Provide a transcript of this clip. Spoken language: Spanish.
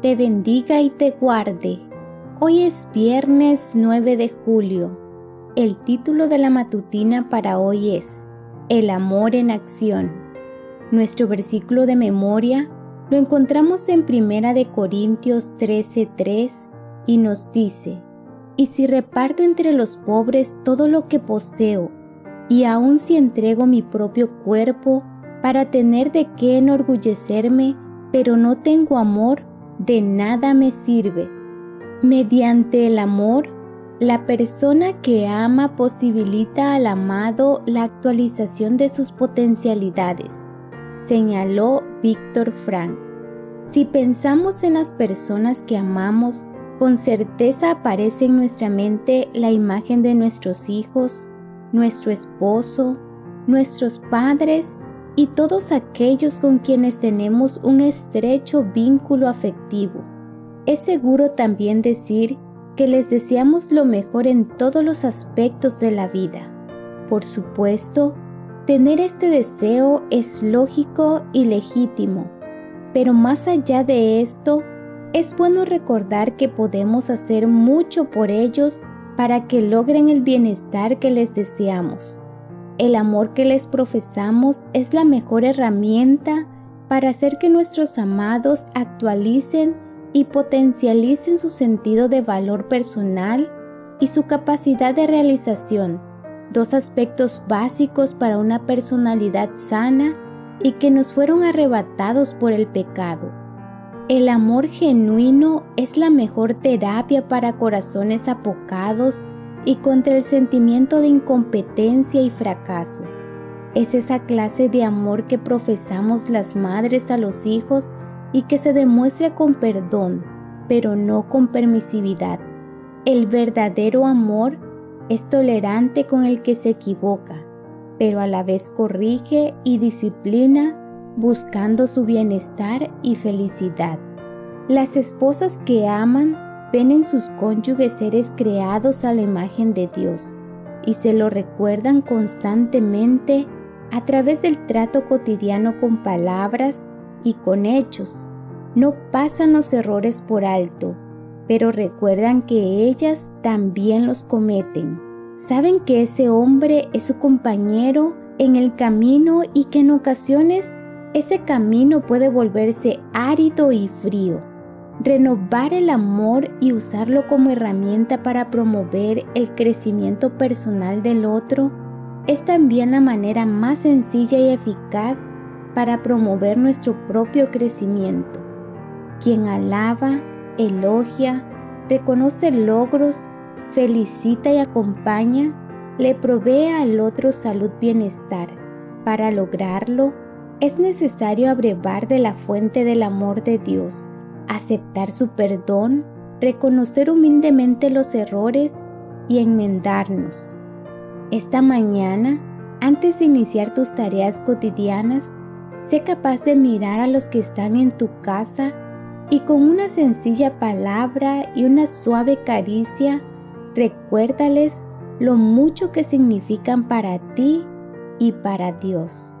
te bendiga y te guarde. Hoy es viernes 9 de julio. El título de la matutina para hoy es El amor en acción. Nuestro versículo de memoria lo encontramos en Primera de Corintios 13:3 y nos dice: Y si reparto entre los pobres todo lo que poseo, y aun si entrego mi propio cuerpo para tener de qué enorgullecerme, pero no tengo amor, de nada me sirve. Mediante el amor, la persona que ama posibilita al amado la actualización de sus potencialidades, señaló Víctor Frank. Si pensamos en las personas que amamos, con certeza aparece en nuestra mente la imagen de nuestros hijos, nuestro esposo, nuestros padres y todos aquellos con quienes tenemos un estrecho vínculo afectivo. Es seguro también decir que les deseamos lo mejor en todos los aspectos de la vida. Por supuesto, tener este deseo es lógico y legítimo, pero más allá de esto, es bueno recordar que podemos hacer mucho por ellos para que logren el bienestar que les deseamos. El amor que les profesamos es la mejor herramienta para hacer que nuestros amados actualicen y potencialicen su sentido de valor personal y su capacidad de realización, dos aspectos básicos para una personalidad sana y que nos fueron arrebatados por el pecado. El amor genuino es la mejor terapia para corazones apocados y contra el sentimiento de incompetencia y fracaso. Es esa clase de amor que profesamos las madres a los hijos y que se demuestra con perdón, pero no con permisividad. El verdadero amor es tolerante con el que se equivoca, pero a la vez corrige y disciplina buscando su bienestar y felicidad. Las esposas que aman ven en sus cónyuges seres creados a la imagen de Dios y se lo recuerdan constantemente a través del trato cotidiano con palabras y con hechos. No pasan los errores por alto, pero recuerdan que ellas también los cometen. Saben que ese hombre es su compañero en el camino y que en ocasiones ese camino puede volverse árido y frío Renovar el amor y usarlo como herramienta para promover el crecimiento personal del otro es también la manera más sencilla y eficaz para promover nuestro propio crecimiento. Quien alaba, elogia, reconoce logros, felicita y acompaña, le provee al otro salud bienestar. Para lograrlo, es necesario abrevar de la fuente del amor de Dios aceptar su perdón, reconocer humildemente los errores y enmendarnos. Esta mañana, antes de iniciar tus tareas cotidianas, sé capaz de mirar a los que están en tu casa y con una sencilla palabra y una suave caricia, recuérdales lo mucho que significan para ti y para Dios.